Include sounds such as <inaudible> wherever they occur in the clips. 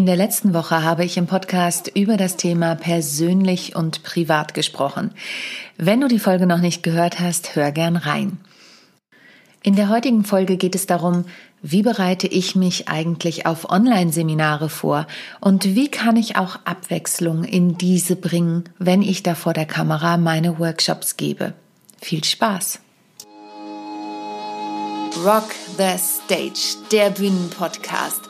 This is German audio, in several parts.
In der letzten Woche habe ich im Podcast über das Thema persönlich und privat gesprochen. Wenn du die Folge noch nicht gehört hast, hör gern rein. In der heutigen Folge geht es darum, wie bereite ich mich eigentlich auf Online-Seminare vor und wie kann ich auch Abwechslung in diese bringen, wenn ich da vor der Kamera meine Workshops gebe. Viel Spaß! Rock the Stage, der Bühnenpodcast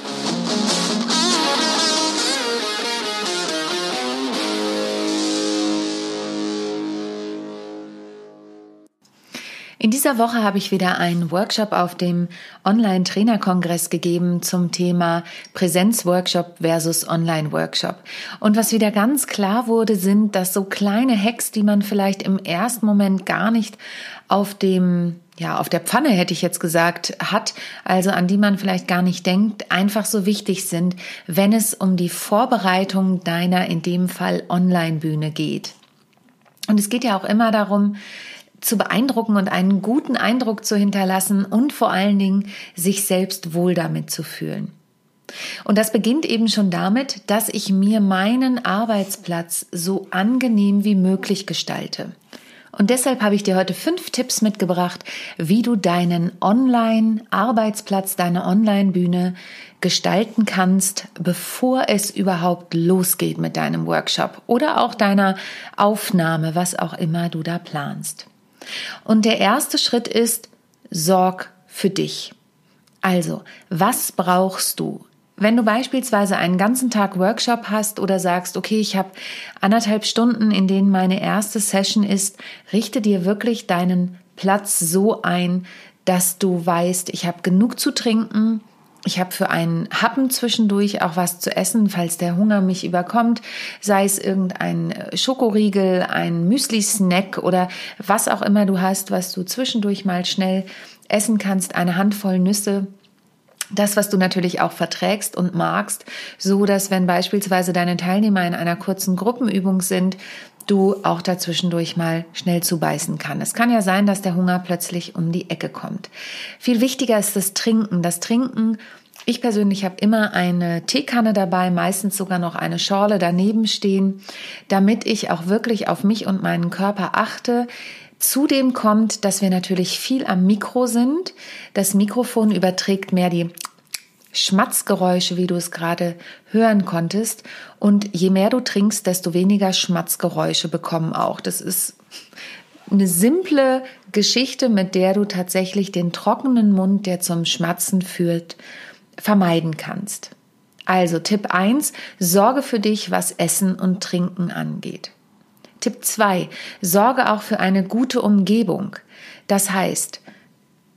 In dieser Woche habe ich wieder einen Workshop auf dem Online-Trainer-Kongress gegeben zum Thema Präsenz-Workshop versus Online-Workshop. Und was wieder ganz klar wurde, sind, dass so kleine Hacks, die man vielleicht im ersten Moment gar nicht auf dem ja, auf der Pfanne hätte ich jetzt gesagt, hat, also an die man vielleicht gar nicht denkt, einfach so wichtig sind, wenn es um die Vorbereitung deiner in dem Fall Online-Bühne geht. Und es geht ja auch immer darum, zu beeindrucken und einen guten Eindruck zu hinterlassen und vor allen Dingen sich selbst wohl damit zu fühlen. Und das beginnt eben schon damit, dass ich mir meinen Arbeitsplatz so angenehm wie möglich gestalte. Und deshalb habe ich dir heute fünf Tipps mitgebracht, wie du deinen Online-Arbeitsplatz, deine Online-Bühne gestalten kannst, bevor es überhaupt losgeht mit deinem Workshop oder auch deiner Aufnahme, was auch immer du da planst. Und der erste Schritt ist, sorg für dich. Also, was brauchst du? Wenn du beispielsweise einen ganzen Tag Workshop hast oder sagst, okay, ich habe anderthalb Stunden, in denen meine erste Session ist, richte dir wirklich deinen Platz so ein, dass du weißt, ich habe genug zu trinken, ich habe für einen Happen zwischendurch auch was zu essen, falls der Hunger mich überkommt, sei es irgendein Schokoriegel, ein Müsli-Snack oder was auch immer du hast, was du zwischendurch mal schnell essen kannst, eine Handvoll Nüsse. Das, was du natürlich auch verträgst und magst, so dass wenn beispielsweise deine Teilnehmer in einer kurzen Gruppenübung sind, du auch dazwischendurch mal schnell zubeißen kann. Es kann ja sein, dass der Hunger plötzlich um die Ecke kommt. Viel wichtiger ist das Trinken. Das Trinken ich persönlich habe immer eine Teekanne dabei, meistens sogar noch eine Schorle daneben stehen, damit ich auch wirklich auf mich und meinen Körper achte. Zudem kommt, dass wir natürlich viel am Mikro sind. Das Mikrofon überträgt mehr die Schmatzgeräusche, wie du es gerade hören konntest. Und je mehr du trinkst, desto weniger Schmatzgeräusche bekommen auch. Das ist eine simple Geschichte, mit der du tatsächlich den trockenen Mund, der zum Schmatzen führt, vermeiden kannst. Also Tipp 1, sorge für dich, was Essen und Trinken angeht. Tipp 2, sorge auch für eine gute Umgebung. Das heißt,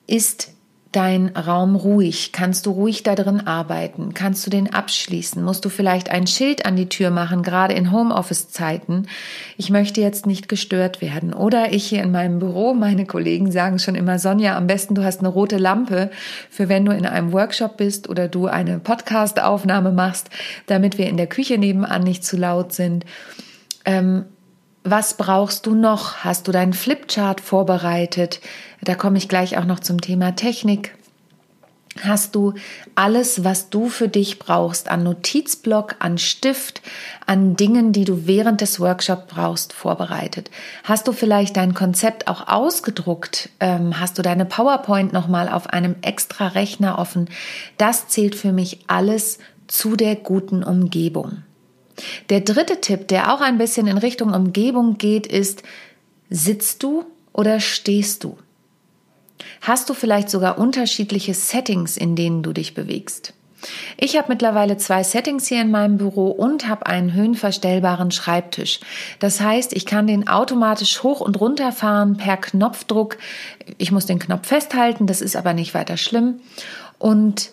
ist dein Raum ruhig? Kannst du ruhig da drin arbeiten? Kannst du den abschließen? Musst du vielleicht ein Schild an die Tür machen, gerade in Homeoffice-Zeiten? Ich möchte jetzt nicht gestört werden. Oder ich hier in meinem Büro, meine Kollegen sagen schon immer, Sonja, am besten du hast eine rote Lampe für wenn du in einem Workshop bist oder du eine Podcast-Aufnahme machst, damit wir in der Küche nebenan nicht zu laut sind. Ähm, was brauchst du noch? Hast du deinen Flipchart vorbereitet? Da komme ich gleich auch noch zum Thema Technik. Hast du alles, was du für dich brauchst, an Notizblock, an Stift, an Dingen, die du während des Workshops brauchst, vorbereitet? Hast du vielleicht dein Konzept auch ausgedruckt? Ähm, hast du deine PowerPoint nochmal auf einem extra Rechner offen? Das zählt für mich alles zu der guten Umgebung. Der dritte Tipp, der auch ein bisschen in Richtung Umgebung geht, ist, sitzt du oder stehst du? Hast du vielleicht sogar unterschiedliche Settings, in denen du dich bewegst? Ich habe mittlerweile zwei Settings hier in meinem Büro und habe einen höhenverstellbaren Schreibtisch. Das heißt, ich kann den automatisch hoch und runter fahren per Knopfdruck. Ich muss den Knopf festhalten, das ist aber nicht weiter schlimm. Und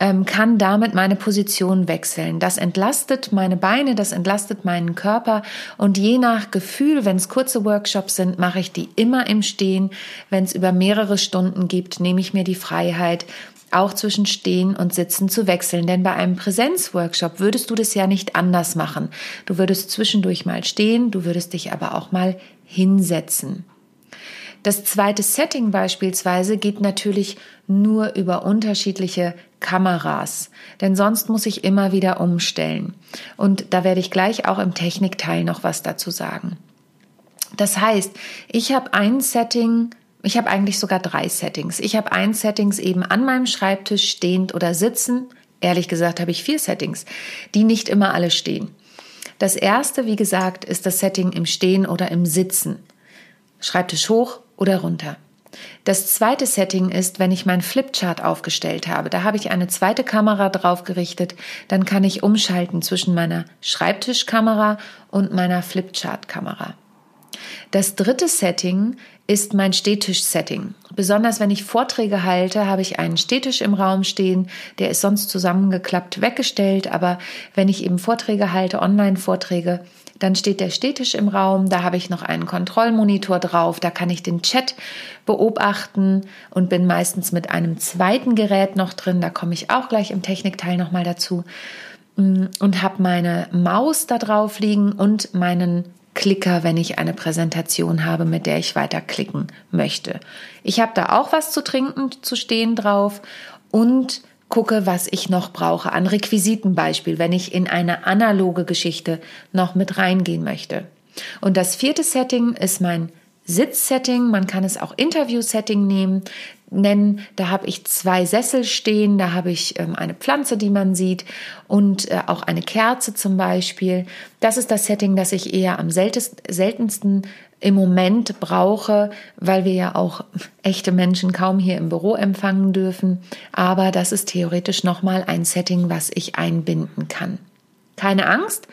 ähm, kann damit meine Position wechseln. Das entlastet meine Beine, das entlastet meinen Körper und je nach Gefühl, wenn es kurze Workshops sind, mache ich die immer im Stehen. Wenn es über mehrere Stunden gibt, nehme ich mir die Freiheit, auch zwischen Stehen und Sitzen zu wechseln. Denn bei einem Präsenzworkshop würdest du das ja nicht anders machen. Du würdest zwischendurch mal stehen, du würdest dich aber auch mal hinsetzen. Das zweite Setting beispielsweise geht natürlich nur über unterschiedliche Kameras, denn sonst muss ich immer wieder umstellen. Und da werde ich gleich auch im Technikteil noch was dazu sagen. Das heißt, ich habe ein Setting, ich habe eigentlich sogar drei Settings. Ich habe ein Settings eben an meinem Schreibtisch stehend oder sitzen. Ehrlich gesagt habe ich vier Settings, die nicht immer alle stehen. Das erste, wie gesagt, ist das Setting im Stehen oder im Sitzen. Schreibtisch hoch, oder runter. Das zweite Setting ist, wenn ich mein Flipchart aufgestellt habe. Da habe ich eine zweite Kamera drauf gerichtet. Dann kann ich umschalten zwischen meiner Schreibtischkamera und meiner Flipchart-Kamera. Das dritte Setting ist mein Stehtisch-Setting. Besonders wenn ich Vorträge halte, habe ich einen Stehtisch im Raum stehen. Der ist sonst zusammengeklappt weggestellt, aber wenn ich eben Vorträge halte, Online-Vorträge, dann steht der Stehtisch im Raum, da habe ich noch einen Kontrollmonitor drauf, da kann ich den Chat beobachten und bin meistens mit einem zweiten Gerät noch drin, da komme ich auch gleich im Technikteil nochmal dazu. Und habe meine Maus da drauf liegen und meinen Klicker, wenn ich eine Präsentation habe, mit der ich weiter klicken möchte. Ich habe da auch was zu trinken zu stehen drauf und gucke, was ich noch brauche. An Requisitenbeispiel, wenn ich in eine analoge Geschichte noch mit reingehen möchte. Und das vierte Setting ist mein Sitzsetting. Man kann es auch Interview-Setting nehmen nennen. Da habe ich zwei Sessel stehen, da habe ich ähm, eine Pflanze, die man sieht und äh, auch eine Kerze zum Beispiel. Das ist das Setting, das ich eher am seltensten im Moment brauche, weil wir ja auch <laughs> echte Menschen kaum hier im Büro empfangen dürfen. Aber das ist theoretisch nochmal ein Setting, was ich einbinden kann. Keine Angst,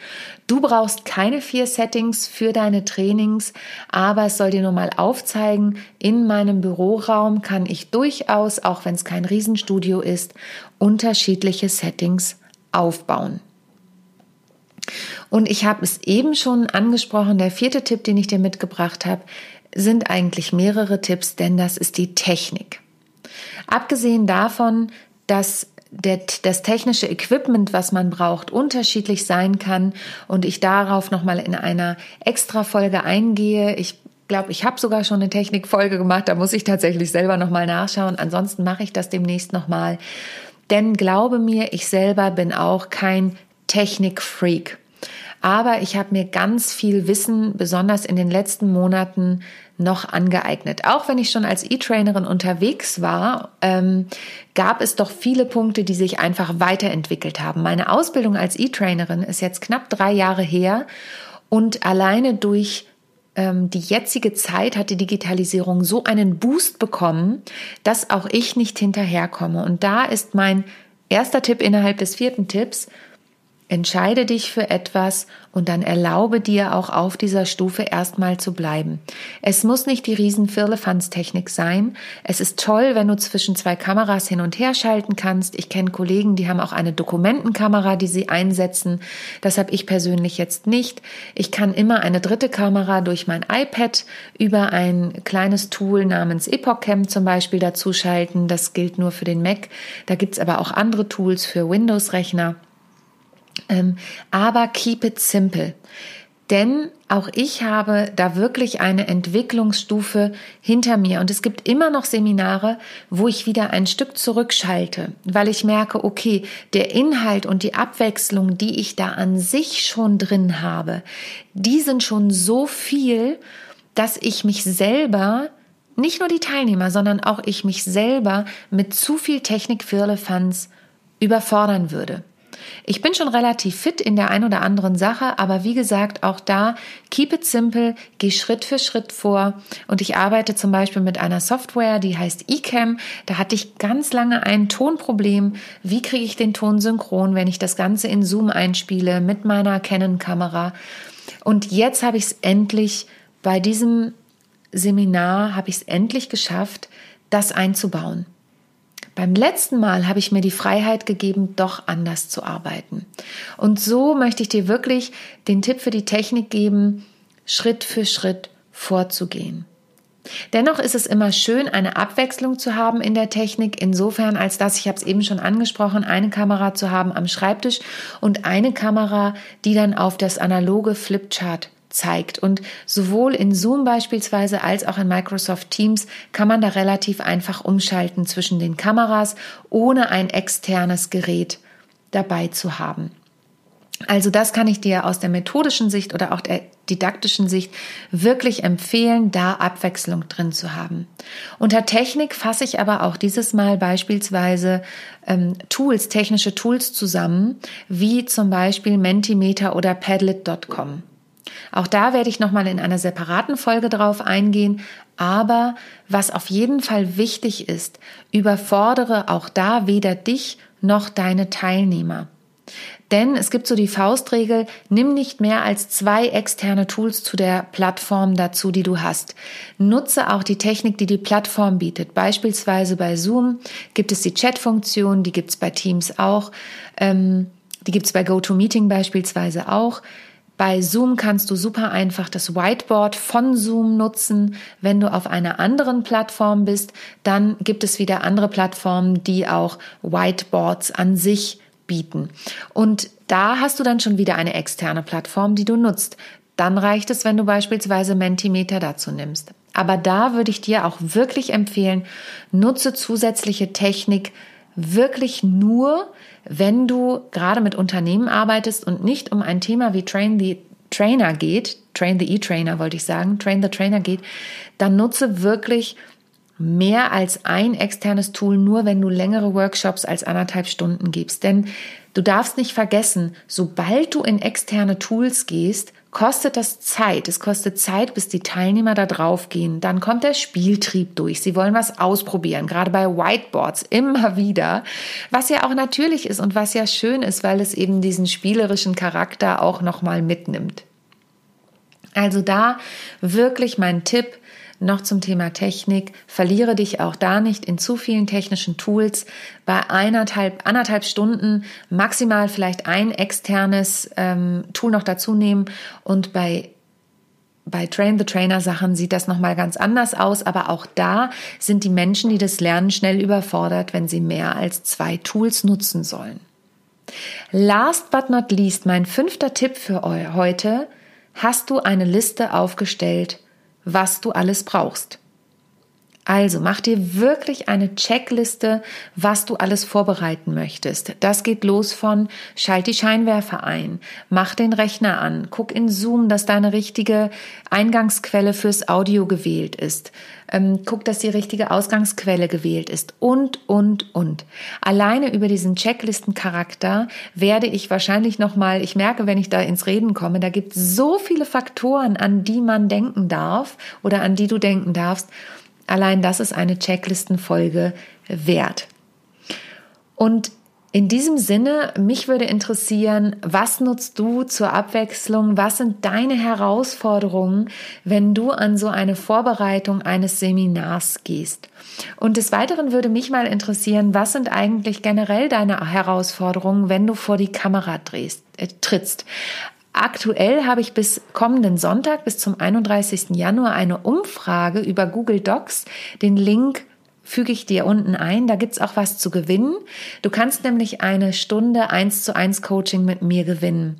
du brauchst keine vier Settings für deine Trainings, aber es soll dir nur mal aufzeigen, in meinem Büroraum kann ich durchaus, auch wenn es kein Riesenstudio ist, unterschiedliche Settings aufbauen. Und ich habe es eben schon angesprochen, der vierte Tipp, den ich dir mitgebracht habe, sind eigentlich mehrere Tipps, denn das ist die Technik. Abgesehen davon, dass der, das technische Equipment, was man braucht, unterschiedlich sein kann und ich darauf nochmal in einer extra Folge eingehe. Ich glaube, ich habe sogar schon eine Technikfolge gemacht, da muss ich tatsächlich selber nochmal nachschauen. Ansonsten mache ich das demnächst nochmal. Denn glaube mir, ich selber bin auch kein Technikfreak. Aber ich habe mir ganz viel Wissen, besonders in den letzten Monaten, noch angeeignet. Auch wenn ich schon als E-Trainerin unterwegs war, ähm, gab es doch viele Punkte, die sich einfach weiterentwickelt haben. Meine Ausbildung als E-Trainerin ist jetzt knapp drei Jahre her und alleine durch ähm, die jetzige Zeit hat die Digitalisierung so einen Boost bekommen, dass auch ich nicht hinterherkomme. Und da ist mein erster Tipp innerhalb des vierten Tipps, Entscheide dich für etwas und dann erlaube dir auch auf dieser Stufe erstmal zu bleiben. Es muss nicht die riesen Firlefanz-Technik sein. Es ist toll, wenn du zwischen zwei Kameras hin und her schalten kannst. Ich kenne Kollegen, die haben auch eine Dokumentenkamera, die sie einsetzen. Das habe ich persönlich jetzt nicht. Ich kann immer eine dritte Kamera durch mein iPad über ein kleines Tool namens EpochCam zum Beispiel dazu schalten. Das gilt nur für den Mac. Da gibt's aber auch andere Tools für Windows-Rechner. Ähm, aber keep it simple. Denn auch ich habe da wirklich eine Entwicklungsstufe hinter mir. Und es gibt immer noch Seminare, wo ich wieder ein Stück zurückschalte, weil ich merke, okay, der Inhalt und die Abwechslung, die ich da an sich schon drin habe, die sind schon so viel, dass ich mich selber, nicht nur die Teilnehmer, sondern auch ich mich selber mit zu viel Technik Firlefanz überfordern würde. Ich bin schon relativ fit in der ein oder anderen Sache, aber wie gesagt, auch da keep it simple, geh Schritt für Schritt vor und ich arbeite zum Beispiel mit einer Software, die heißt eCam. Da hatte ich ganz lange ein Tonproblem. Wie kriege ich den Ton synchron, wenn ich das Ganze in Zoom einspiele mit meiner Canon-Kamera? Und jetzt habe ich es endlich bei diesem Seminar habe ich es endlich geschafft, das einzubauen. Beim letzten Mal habe ich mir die Freiheit gegeben, doch anders zu arbeiten. Und so möchte ich dir wirklich den Tipp für die Technik geben, Schritt für Schritt vorzugehen. Dennoch ist es immer schön, eine Abwechslung zu haben in der Technik, insofern als dass, ich habe es eben schon angesprochen, eine Kamera zu haben am Schreibtisch und eine Kamera, die dann auf das analoge Flipchart zeigt. Und sowohl in Zoom beispielsweise als auch in Microsoft Teams kann man da relativ einfach umschalten zwischen den Kameras, ohne ein externes Gerät dabei zu haben. Also das kann ich dir aus der methodischen Sicht oder auch der didaktischen Sicht wirklich empfehlen, da Abwechslung drin zu haben. Unter Technik fasse ich aber auch dieses Mal beispielsweise ähm, Tools, technische Tools zusammen, wie zum Beispiel Mentimeter oder Padlet.com. Auch da werde ich nochmal in einer separaten Folge drauf eingehen. Aber was auf jeden Fall wichtig ist, überfordere auch da weder dich noch deine Teilnehmer. Denn es gibt so die Faustregel, nimm nicht mehr als zwei externe Tools zu der Plattform dazu, die du hast. Nutze auch die Technik, die die Plattform bietet. Beispielsweise bei Zoom gibt es die Chat-Funktion, die gibt es bei Teams auch, ähm, die gibt es bei GoToMeeting beispielsweise auch. Bei Zoom kannst du super einfach das Whiteboard von Zoom nutzen. Wenn du auf einer anderen Plattform bist, dann gibt es wieder andere Plattformen, die auch Whiteboards an sich bieten. Und da hast du dann schon wieder eine externe Plattform, die du nutzt. Dann reicht es, wenn du beispielsweise Mentimeter dazu nimmst. Aber da würde ich dir auch wirklich empfehlen, nutze zusätzliche Technik wirklich nur, wenn du gerade mit Unternehmen arbeitest und nicht um ein Thema wie Train the Trainer geht, Train the E-Trainer wollte ich sagen, Train the Trainer geht, dann nutze wirklich mehr als ein externes Tool, nur wenn du längere Workshops als anderthalb Stunden gibst. Denn du darfst nicht vergessen, sobald du in externe Tools gehst, kostet das Zeit. Es kostet Zeit, bis die Teilnehmer da drauf gehen. Dann kommt der Spieltrieb durch. Sie wollen was ausprobieren, gerade bei Whiteboards immer wieder, was ja auch natürlich ist und was ja schön ist, weil es eben diesen spielerischen Charakter auch nochmal mitnimmt. Also da wirklich mein Tipp, noch zum Thema Technik. Verliere dich auch da nicht in zu vielen technischen Tools. Bei eineinhalb, anderthalb Stunden maximal vielleicht ein externes ähm, Tool noch dazu nehmen und bei bei Train the Trainer Sachen sieht das nochmal ganz anders aus, aber auch da sind die Menschen, die das lernen, schnell überfordert, wenn sie mehr als zwei Tools nutzen sollen. Last but not least, mein fünfter Tipp für heute. Hast du eine Liste aufgestellt was du alles brauchst. Also mach dir wirklich eine Checkliste, was du alles vorbereiten möchtest. Das geht los von schalt die Scheinwerfer ein, mach den Rechner an, guck in Zoom, dass deine richtige Eingangsquelle fürs Audio gewählt ist. Ähm, guck, dass die richtige Ausgangsquelle gewählt ist und, und, und. Alleine über diesen Checklistencharakter werde ich wahrscheinlich nochmal, ich merke, wenn ich da ins Reden komme, da gibt es so viele Faktoren, an die man denken darf oder an die du denken darfst Allein das ist eine Checklistenfolge wert. Und in diesem Sinne, mich würde interessieren, was nutzt du zur Abwechslung? Was sind deine Herausforderungen, wenn du an so eine Vorbereitung eines Seminars gehst? Und des Weiteren würde mich mal interessieren, was sind eigentlich generell deine Herausforderungen, wenn du vor die Kamera drehst, äh, trittst? Aktuell habe ich bis kommenden Sonntag, bis zum 31. Januar, eine Umfrage über Google Docs. Den Link füge ich dir unten ein. Da gibt's auch was zu gewinnen. Du kannst nämlich eine Stunde 1 zu 1 Coaching mit mir gewinnen.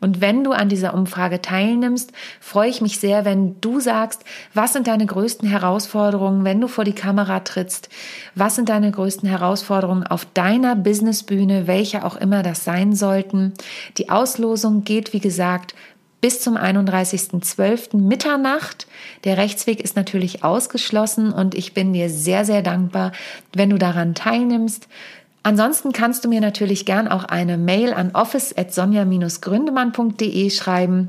Und wenn du an dieser Umfrage teilnimmst, freue ich mich sehr, wenn du sagst, was sind deine größten Herausforderungen, wenn du vor die Kamera trittst? Was sind deine größten Herausforderungen auf deiner Businessbühne, welche auch immer das sein sollten? Die Auslosung geht, wie gesagt, bis zum 31.12. Mitternacht. Der Rechtsweg ist natürlich ausgeschlossen und ich bin dir sehr, sehr dankbar, wenn du daran teilnimmst. Ansonsten kannst du mir natürlich gern auch eine Mail an office.sonja-gründemann.de schreiben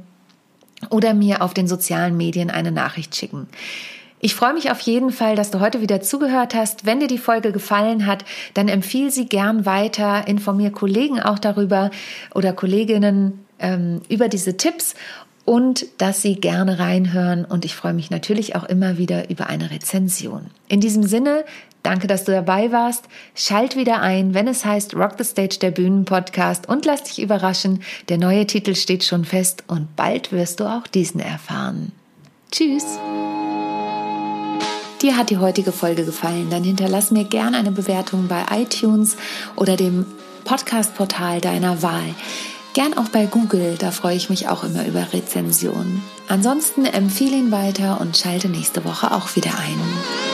oder mir auf den sozialen Medien eine Nachricht schicken. Ich freue mich auf jeden Fall, dass du heute wieder zugehört hast. Wenn dir die Folge gefallen hat, dann empfiehl sie gern weiter, informier Kollegen auch darüber oder Kolleginnen ähm, über diese Tipps und dass Sie gerne reinhören und ich freue mich natürlich auch immer wieder über eine Rezension. In diesem Sinne, danke, dass du dabei warst. Schalt wieder ein, wenn es heißt Rock the Stage der Bühnenpodcast und lass dich überraschen. Der neue Titel steht schon fest und bald wirst du auch diesen erfahren. Tschüss! Dir hat die heutige Folge gefallen, dann hinterlass mir gerne eine Bewertung bei iTunes oder dem Podcast-Portal deiner Wahl. Gern auch bei Google, da freue ich mich auch immer über Rezensionen. Ansonsten empfehle ihn weiter und schalte nächste Woche auch wieder ein.